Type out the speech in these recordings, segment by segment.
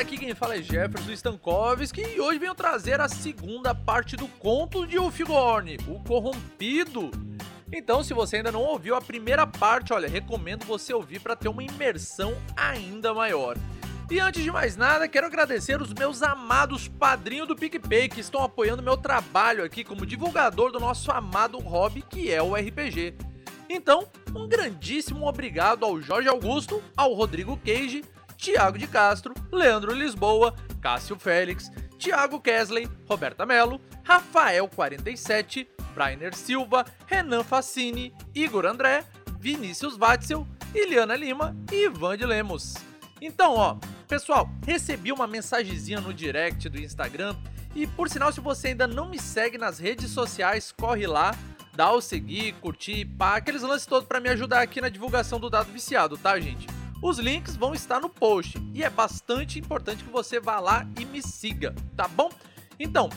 aqui quem fala é Jefferson Stankovski e hoje venho trazer a segunda parte do conto de Ulfigorn, o Corrompido. Então, se você ainda não ouviu a primeira parte, olha, recomendo você ouvir para ter uma imersão ainda maior. E antes de mais nada, quero agradecer os meus amados padrinhos do PicPay que estão apoiando meu trabalho aqui como divulgador do nosso amado hobby que é o RPG. Então, um grandíssimo obrigado ao Jorge Augusto, ao Rodrigo Cage, Tiago de Castro, Leandro Lisboa, Cássio Félix, Tiago Kesley, Roberta Mello, Rafael47, Brainer Silva, Renan Facini, Igor André, Vinícius Watzel, Iliana Lima e Ivan de Lemos. Então, ó, pessoal, recebi uma mensagenzinha no direct do Instagram e por sinal, se você ainda não me segue nas redes sociais, corre lá, dá o seguir, curtir, pá, aqueles lances todos para me ajudar aqui na divulgação do dado viciado, tá, gente? Os links vão estar no post e é bastante importante que você vá lá e me siga, tá bom? Então,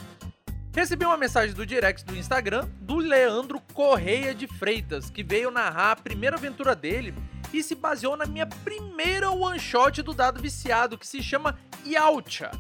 recebi uma mensagem do direct do Instagram do Leandro Correia de Freitas, que veio narrar a primeira aventura dele e se baseou na minha primeira one shot do dado viciado, que se chama Yaucha.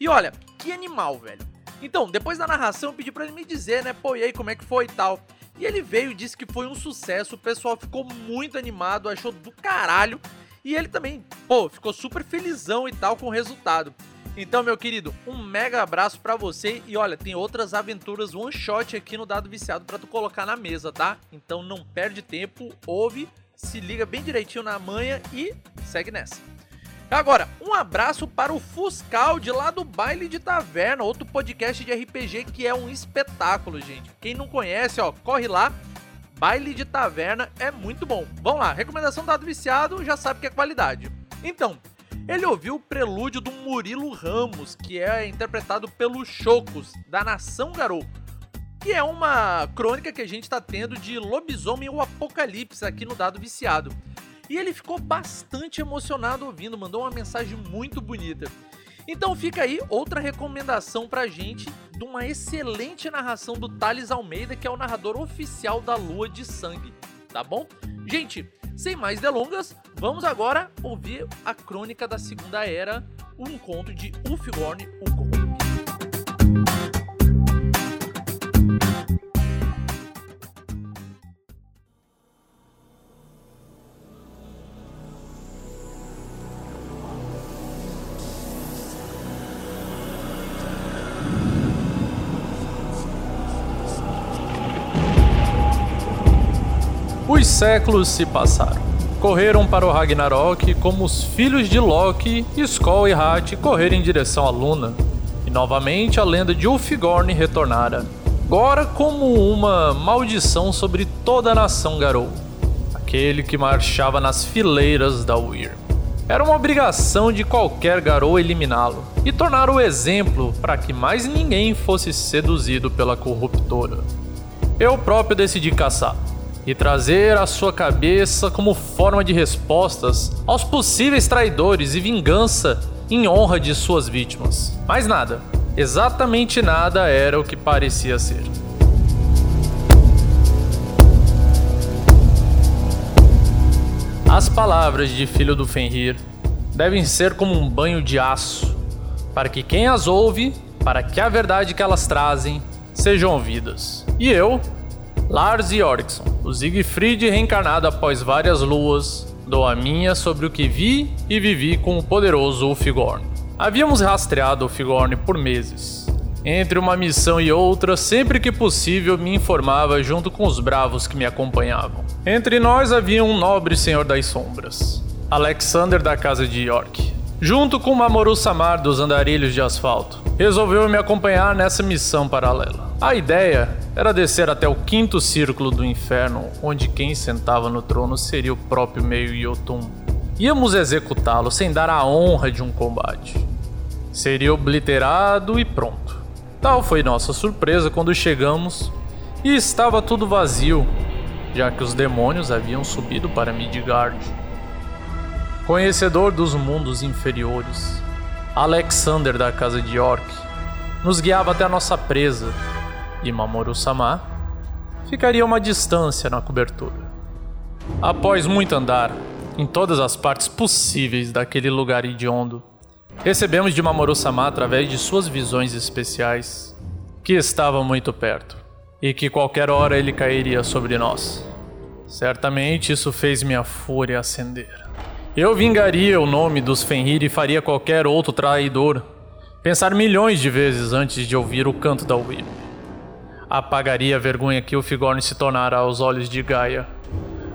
E olha, que animal, velho. Então, depois da narração, eu pedi para ele me dizer, né, pô, e aí, como é que foi e tal. E ele veio e disse que foi um sucesso, o pessoal ficou muito animado, achou do caralho. E ele também, pô, ficou super felizão e tal com o resultado. Então, meu querido, um mega abraço para você e olha, tem outras aventuras one shot aqui no Dado Viciado para tu colocar na mesa, tá? Então não perde tempo, ouve, se liga bem direitinho na manha e segue nessa. Agora, um abraço para o Fuscal de lá do Baile de Taverna, outro podcast de RPG que é um espetáculo, gente. Quem não conhece, ó, corre lá. Baile de Taverna é muito bom. Vamos lá, recomendação dado viciado, já sabe que é qualidade. Então, ele ouviu o prelúdio do Murilo Ramos, que é interpretado pelo Chocos, da Nação Garou, que é uma crônica que a gente está tendo de lobisomem ou apocalipse aqui no Dado Viciado. E ele ficou bastante emocionado ouvindo, mandou uma mensagem muito bonita. Então fica aí outra recomendação pra gente de uma excelente narração do Thales Almeida, que é o narrador oficial da Lua de Sangue, tá bom? Gente, sem mais delongas, vamos agora ouvir a crônica da Segunda Era, um conto de Ulfgorn, o séculos se passaram. Correram para o Ragnarok como os filhos de Loki, Skoll e Hat correram em direção à Luna. E novamente a lenda de Ulfgorn retornara. Agora como uma maldição sobre toda a nação Garou. Aquele que marchava nas fileiras da Weir. Era uma obrigação de qualquer Garou eliminá-lo e tornar o exemplo para que mais ninguém fosse seduzido pela corruptora. Eu próprio decidi caçar e trazer a sua cabeça como forma de respostas aos possíveis traidores e vingança em honra de suas vítimas. Mas nada, exatamente nada era o que parecia ser. As palavras de Filho do Fenrir devem ser como um banho de aço, para que quem as ouve, para que a verdade que elas trazem, sejam ouvidas. E eu, Lars Jorgson, o Siegfried reencarnado após várias luas, dou a minha sobre o que vi e vivi com o poderoso Ulfgorn. Havíamos rastreado Ulfgorn por meses. Entre uma missão e outra, sempre que possível me informava junto com os bravos que me acompanhavam. Entre nós havia um nobre senhor das sombras, Alexander da Casa de York, junto com Mamoru Samar dos Andarilhos de Asfalto. Resolveu me acompanhar nessa missão paralela. A ideia era descer até o quinto círculo do inferno, onde quem sentava no trono seria o próprio Meio Yotun. Íamos executá-lo sem dar a honra de um combate. Seria obliterado e pronto. Tal foi nossa surpresa quando chegamos e estava tudo vazio, já que os demônios haviam subido para Midgard. Conhecedor dos mundos inferiores, Alexander da Casa de York nos guiava até a nossa presa e Mamoru-sama ficaria uma distância na cobertura. Após muito andar, em todas as partes possíveis daquele lugar hediondo, Recebemos de Mamoru-sama através de suas visões especiais que estava muito perto e que qualquer hora ele cairia sobre nós. Certamente isso fez minha fúria acender. Eu vingaria o nome dos Fenrir e faria qualquer outro traidor pensar milhões de vezes antes de ouvir o canto da Whip. Apagaria a vergonha que o Figorn se tornara aos olhos de Gaia.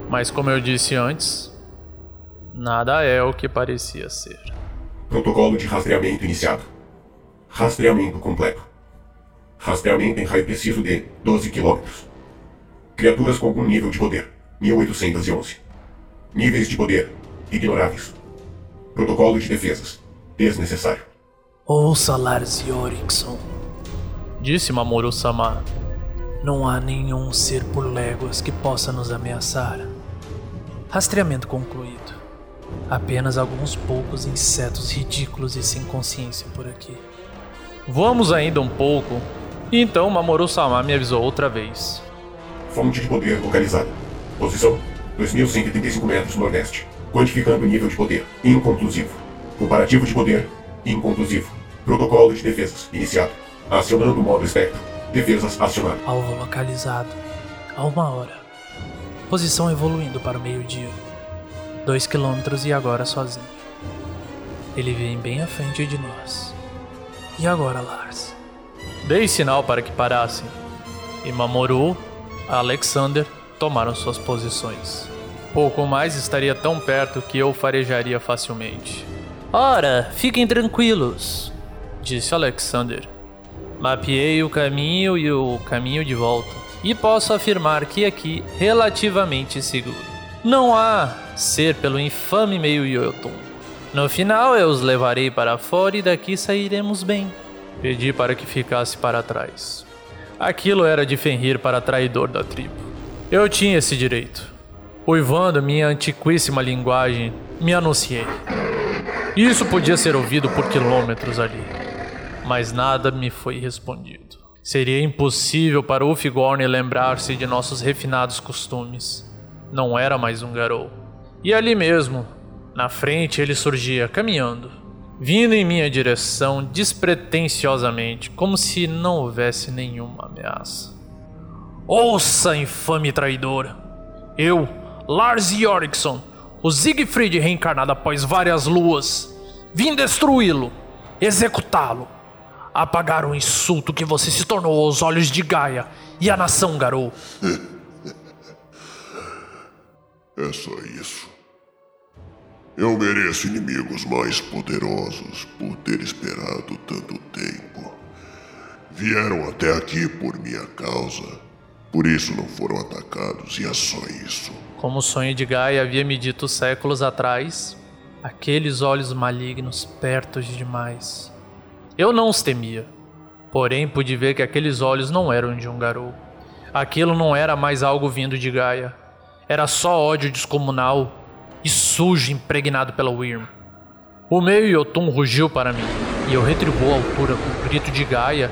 Mas como eu disse antes, nada é o que parecia ser. Protocolo de rastreamento iniciado. Rastreamento completo. Rastreamento em raio preciso de 12 km. Criaturas com algum nível de poder. 1811. Níveis de poder. Ignoráveis. Protocolo de defesas. Desnecessário. Ouça Lars Yorickson. Disse Mamoru-sama. Não há nenhum ser por léguas que possa nos ameaçar. Rastreamento concluído. Apenas alguns poucos insetos ridículos e sem consciência por aqui. Voamos ainda um pouco, e então Mamoru-sama me avisou outra vez. Fonte de poder localizada. Posição: 2.135 metros nordeste. Quantificando o nível de poder. Inconclusivo. Comparativo de poder. Inconclusivo. Protocolo de defesas. Iniciado. Acionando o modo espectro. Defesas acionado. Alvo localizado. A uma hora. Posição evoluindo para o meio-dia. Dois quilômetros e agora sozinho. Ele vem bem à frente de nós. E agora, Lars? Dei sinal para que parassem. E Mamoru, Alexander tomaram suas posições. Pouco mais estaria tão perto que eu farejaria facilmente. Ora, fiquem tranquilos, disse Alexander. Mapeei o caminho e o caminho de volta, e posso afirmar que aqui relativamente seguro. Não há ser pelo infame meio Yotun. No final eu os levarei para fora e daqui sairemos bem. Pedi para que ficasse para trás. Aquilo era de Fenrir para traidor da tribo. Eu tinha esse direito. Uivando minha antiquíssima linguagem, me anunciei. Isso podia ser ouvido por quilômetros ali, mas nada me foi respondido. Seria impossível para Ulfigorn lembrar-se de nossos refinados costumes. Não era mais um garou. E ali mesmo, na frente, ele surgia caminhando, vindo em minha direção despretensiosamente, como se não houvesse nenhuma ameaça. Ouça, infame traidor! Eu, Lars Yorickson, o Siegfried reencarnado após várias luas, vim destruí-lo, executá-lo, apagar o insulto que você se tornou aos olhos de Gaia e a nação Garou. É só isso. Eu mereço inimigos mais poderosos por ter esperado tanto tempo. Vieram até aqui por minha causa. Por isso não foram atacados, e é só isso. Como o sonho de Gaia havia me dito séculos atrás, aqueles olhos malignos perto de demais. Eu não os temia, porém pude ver que aqueles olhos não eram de um garou. Aquilo não era mais algo vindo de Gaia. Era só ódio descomunal e sujo impregnado pela Wyrm. O meio Yotun rugiu para mim, e eu retribuo a altura com o grito de Gaia,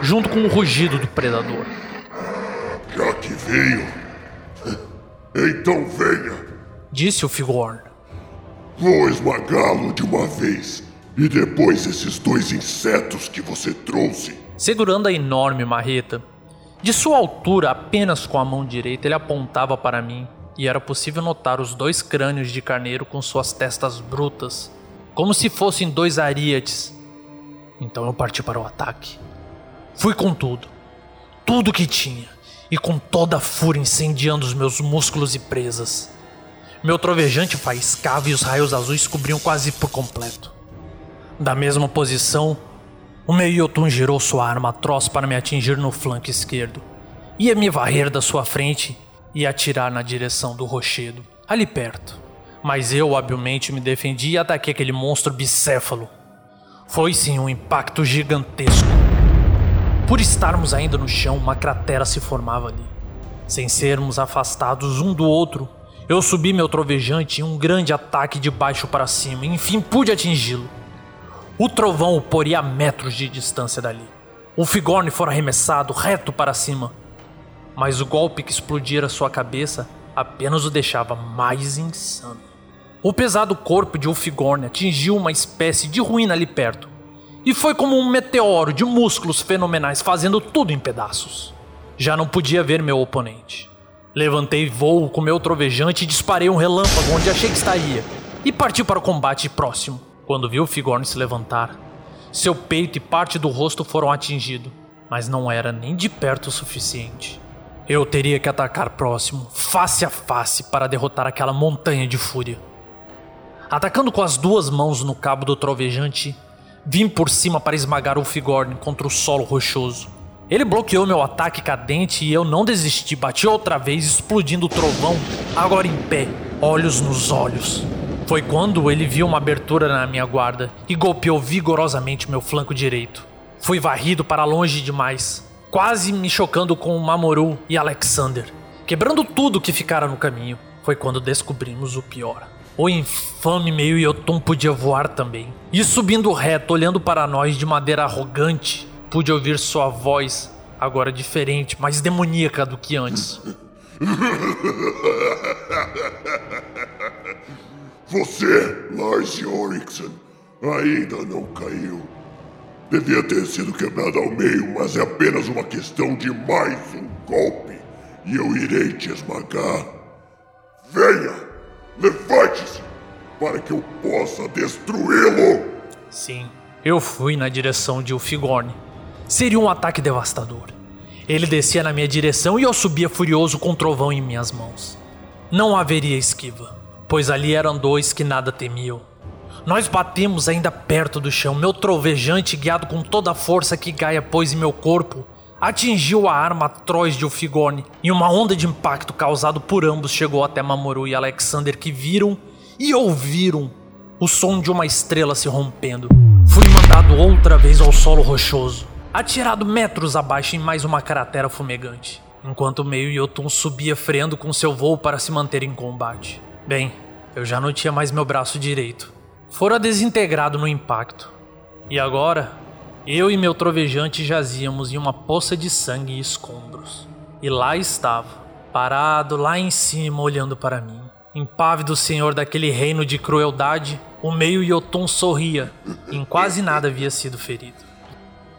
junto com o rugido do predador. Já que veio, então venha. Disse o Figorn. Vou esmagá-lo de uma vez. E depois esses dois insetos que você trouxe. Segurando a enorme marreta, de sua altura, apenas com a mão direita, ele apontava para mim e era possível notar os dois crânios de carneiro com suas testas brutas, como se fossem dois arietes. Então eu parti para o ataque. Fui com tudo, tudo que tinha, e com toda a fúria incendiando os meus músculos e presas. Meu trovejante faiscava e os raios azuis cobriam quase por completo. Da mesma posição, o meu Yotun girou sua arma atroz para me atingir no flanco esquerdo. Ia me varrer da sua frente e atirar na direção do rochedo, ali perto. Mas eu habilmente me defendi e ataquei aquele monstro bicéfalo. Foi sim um impacto gigantesco. Por estarmos ainda no chão, uma cratera se formava ali. Sem sermos afastados um do outro, eu subi meu trovejante em um grande ataque de baixo para cima e enfim pude atingi-lo. O trovão o poria a metros de distância dali. O Figorne fora arremessado reto para cima, mas o golpe que explodira sua cabeça apenas o deixava mais insano. O pesado corpo de Ulfigorn atingiu uma espécie de ruína ali perto. E foi como um meteoro de músculos fenomenais fazendo tudo em pedaços. Já não podia ver meu oponente. Levantei voo com meu trovejante e disparei um relâmpago onde achei que estaria. E parti para o combate próximo. Quando vi o Figorn se levantar, seu peito e parte do rosto foram atingidos, mas não era nem de perto o suficiente. Eu teria que atacar próximo, face a face, para derrotar aquela montanha de fúria. Atacando com as duas mãos no cabo do trovejante, vim por cima para esmagar o Figorn contra o solo rochoso. Ele bloqueou meu ataque cadente e eu não desisti, bati outra vez, explodindo o trovão, agora em pé, olhos nos olhos. Foi quando ele viu uma abertura na minha guarda e golpeou vigorosamente meu flanco direito. Fui varrido para longe demais, quase me chocando com Mamoru e Alexander, quebrando tudo que ficara no caminho. Foi quando descobrimos o pior. O infame meio Yotun podia voar também. E subindo reto, olhando para nós de maneira arrogante, pude ouvir sua voz, agora diferente, mais demoníaca do que antes. Você, Lars Joriksen, ainda não caiu. Devia ter sido quebrado ao meio, mas é apenas uma questão de mais um golpe. E eu irei te esmagar. Venha! Levante-se! Para que eu possa destruí-lo! Sim, eu fui na direção de Ulfigorn. Seria um ataque devastador. Ele descia na minha direção e eu subia furioso com o trovão em minhas mãos. Não haveria esquiva pois ali eram dois que nada temiam. Nós batemos ainda perto do chão. Meu trovejante, guiado com toda a força que Gaia pôs em meu corpo, atingiu a arma atroz de Ufigone e uma onda de impacto causado por ambos chegou até Mamoru e Alexander que viram e ouviram o som de uma estrela se rompendo. Fui mandado outra vez ao solo rochoso, atirado metros abaixo em mais uma cratera fumegante, enquanto meio Yotun subia freando com seu voo para se manter em combate. Bem, eu já não tinha mais meu braço direito. Fora desintegrado no impacto. E agora, eu e meu trovejante jazíamos em uma poça de sangue e escombros. E lá estava, parado lá em cima, olhando para mim. Impávido senhor daquele reino de crueldade, o meio Yotun sorria. Em quase nada havia sido ferido.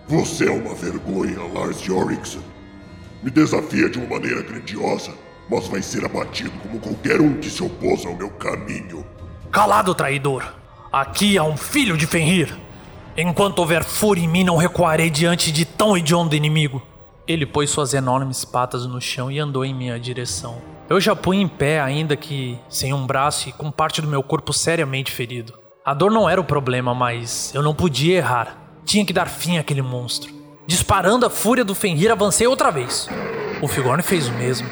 Você é uma vergonha, Lars Joriksen. Me desafia de uma maneira grandiosa mas vai ser abatido como qualquer um que se opôs ao meu caminho. Calado, traidor! Aqui há um filho de Fenrir! Enquanto houver fúria em mim, não recuarei diante de tão hediondo inimigo. Ele pôs suas enormes patas no chão e andou em minha direção. Eu já punha em pé, ainda que sem um braço e com parte do meu corpo seriamente ferido. A dor não era o problema, mas eu não podia errar. Tinha que dar fim àquele monstro. Disparando a fúria do Fenrir, avancei outra vez. O Figorn fez o mesmo.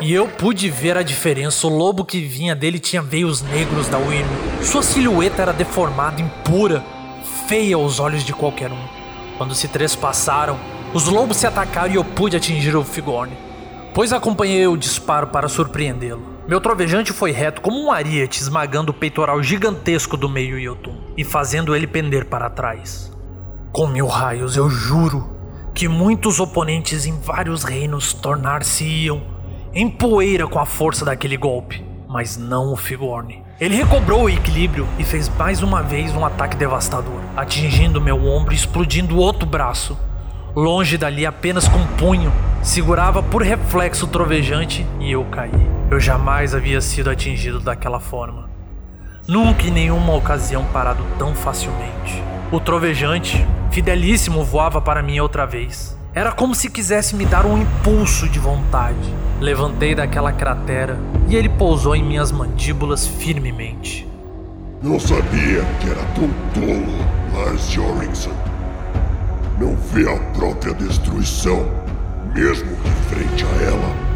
E eu pude ver a diferença. O lobo que vinha dele tinha veios negros da Wyrm. Sua silhueta era deformada, impura, feia aos olhos de qualquer um. Quando se trespassaram, os lobos se atacaram e eu pude atingir o Figorne, pois acompanhei o disparo para surpreendê-lo. Meu trovejante foi reto como um ariete, esmagando o peitoral gigantesco do meio Yotun e fazendo ele pender para trás. Com mil raios, eu juro que muitos oponentes em vários reinos tornar-se-iam em poeira com a força daquele golpe, mas não o Figorne. Ele recobrou o equilíbrio e fez mais uma vez um ataque devastador, atingindo meu ombro e explodindo o outro braço. Longe dali, apenas com um punho, segurava por reflexo o trovejante e eu caí. Eu jamais havia sido atingido daquela forma. Nunca em nenhuma ocasião parado tão facilmente. O trovejante, fidelíssimo, voava para mim outra vez. Era como se quisesse me dar um impulso de vontade. Levantei daquela cratera e ele pousou em minhas mandíbulas firmemente. Não sabia que era tão tolo, Lars Joriksen. Não vê a própria destruição, mesmo de frente a ela.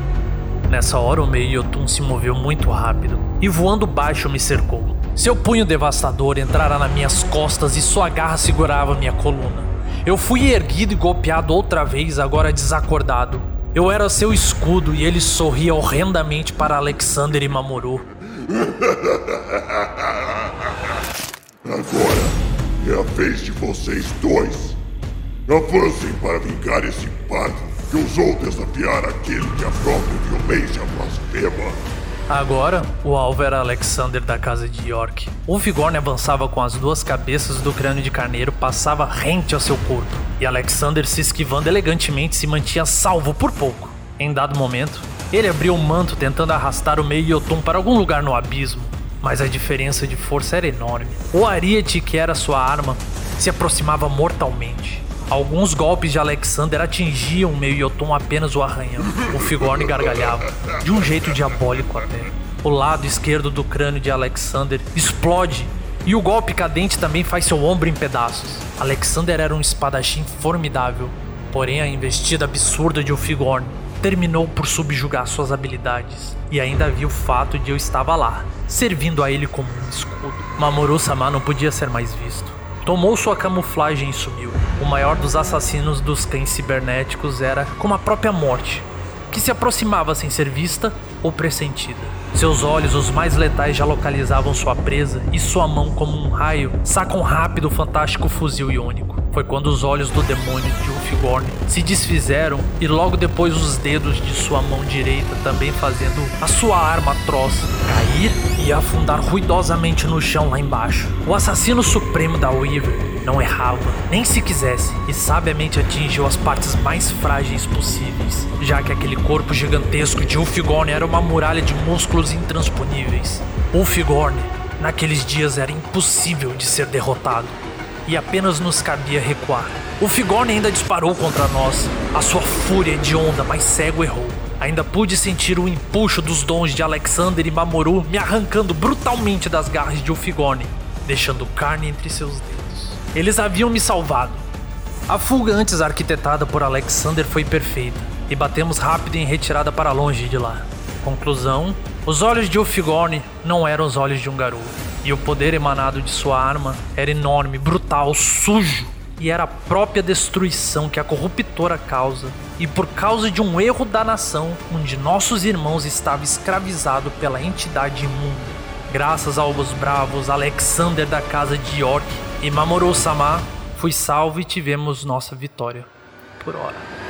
Nessa hora, o Meiotun se moveu muito rápido e voando baixo me cercou. Seu punho devastador entrara nas minhas costas e sua garra segurava minha coluna. Eu fui erguido e golpeado outra vez, agora desacordado. Eu era seu escudo e ele sorria horrendamente para Alexander e Mamoru. Agora é a vez de vocês dois. Avancem para vingar esse pardo que ousou desafiar aquele que a própria violência blasfema. Agora, o alvo era Alexander da casa de York. O Vigorne avançava com as duas cabeças do crânio de carneiro, passava rente ao seu corpo, e Alexander, se esquivando elegantemente, se mantinha salvo por pouco. Em dado momento, ele abriu o manto tentando arrastar o meio Yotun para algum lugar no abismo, mas a diferença de força era enorme. O Ariete, que era sua arma, se aproximava mortalmente. Alguns golpes de Alexander atingiam o meio Yoton apenas o arranhando. O Figorne gargalhava, de um jeito diabólico até. O lado esquerdo do crânio de Alexander explode e o golpe cadente também faz seu ombro em pedaços. Alexander era um espadachim formidável, porém a investida absurda de Ulfigorn terminou por subjugar suas habilidades. E ainda havia o fato de eu estava lá, servindo a ele como um escudo. Mamoru-sama não podia ser mais visto. Tomou sua camuflagem e sumiu. O maior dos assassinos dos cães cibernéticos era como a própria morte, que se aproximava sem ser vista ou pressentida. Seus olhos, os mais letais, já localizavam sua presa e sua mão, como um raio, saca um rápido fantástico fuzil iônico. Foi quando os olhos do demônio de Ulfigorn se desfizeram e logo depois os dedos de sua mão direita também fazendo a sua arma atroz cair e afundar ruidosamente no chão lá embaixo. O assassino supremo da Weaver não errava, nem se quisesse, e sabiamente atingiu as partes mais frágeis possíveis, já que aquele corpo gigantesco de Ulfigorn era uma muralha de músculos intransponíveis. Ulfigorn, naqueles dias, era impossível de ser derrotado e apenas nos cabia recuar. O Figorne ainda disparou contra nós. A sua fúria de onda, mas cego errou. Ainda pude sentir o empuxo dos dons de Alexander e Mamoru me arrancando brutalmente das garras de Ulfigorne, deixando carne entre seus dedos. Eles haviam me salvado. A fuga antes arquitetada por Alexander foi perfeita, e batemos rápido em retirada para longe de lá. Conclusão: os olhos de Ulfigorne não eram os olhos de um garoto. E o poder emanado de sua arma era enorme, brutal, sujo. E era a própria destruição que a corruptora causa. E por causa de um erro da nação, um de nossos irmãos estava escravizado pela entidade imunda. Graças aos bravos Alexander da casa de York e Mamoru Sama, fui salvo e tivemos nossa vitória. Por hora.